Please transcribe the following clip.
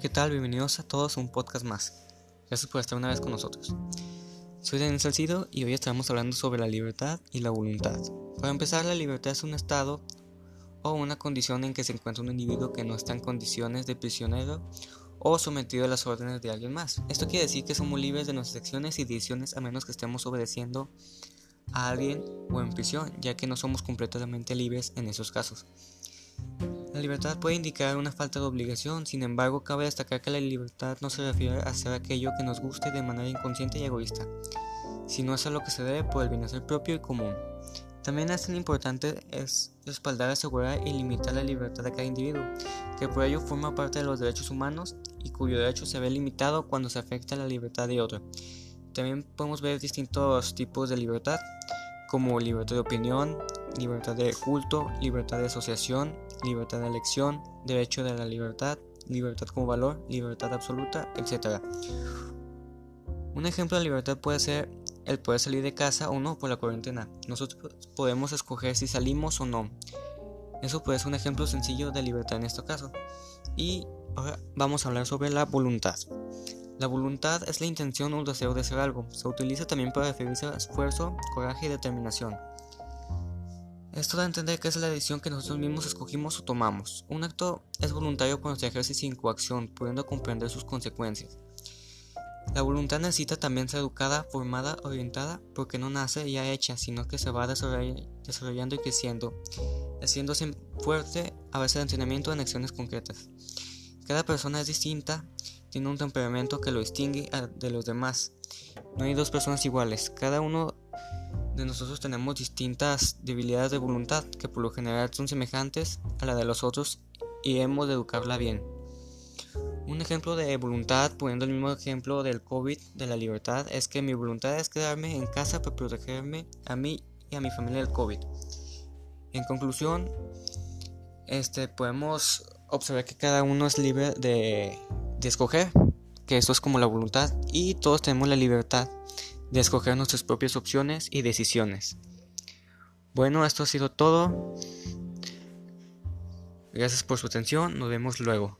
¿qué tal? Bienvenidos a todos a un podcast más. Gracias por estar una vez con nosotros. Soy Daniel Salcido y hoy estaremos hablando sobre la libertad y la voluntad. Para empezar, la libertad es un estado o una condición en que se encuentra un individuo que no está en condiciones de prisionero o sometido a las órdenes de alguien más. Esto quiere decir que somos libres de nuestras acciones y decisiones a menos que estemos obedeciendo a alguien o en prisión, ya que no somos completamente libres en esos casos. La libertad puede indicar una falta de obligación, sin embargo cabe destacar que la libertad no se refiere a hacer aquello que nos guste de manera inconsciente y egoísta, sino a lo que se debe por el bienestar propio y común. También es tan importante es respaldar, asegurar y limitar la libertad de cada individuo, que por ello forma parte de los derechos humanos y cuyo derecho se ve limitado cuando se afecta la libertad de otro. También podemos ver distintos tipos de libertad, como libertad de opinión, libertad de culto, libertad de asociación, libertad de elección, derecho de la libertad, libertad como valor, libertad absoluta, etc. Un ejemplo de libertad puede ser el poder salir de casa o no por la cuarentena. Nosotros podemos escoger si salimos o no. Eso puede ser un ejemplo sencillo de libertad en este caso. Y ahora vamos a hablar sobre la voluntad. La voluntad es la intención o el deseo de hacer algo. Se utiliza también para referirse a esfuerzo, coraje y determinación. Esto da a entender que es la decisión que nosotros mismos escogimos o tomamos. Un acto es voluntario cuando se ejerce sin coacción, pudiendo comprender sus consecuencias. La voluntad necesita también ser educada, formada, orientada, porque no nace ya hecha, sino que se va desarrollando y creciendo, haciéndose fuerte a base de entrenamiento en acciones concretas. Cada persona es distinta, tiene un temperamento que lo distingue de los demás. No hay dos personas iguales, cada uno nosotros tenemos distintas debilidades de voluntad que por lo general son semejantes a la de los otros y hemos de educarla bien. Un ejemplo de voluntad, poniendo el mismo ejemplo del COVID, de la libertad, es que mi voluntad es quedarme en casa para protegerme a mí y a mi familia del COVID. En conclusión, este, podemos observar que cada uno es libre de, de escoger, que eso es como la voluntad, y todos tenemos la libertad de escoger nuestras propias opciones y decisiones. Bueno, esto ha sido todo. Gracias por su atención, nos vemos luego.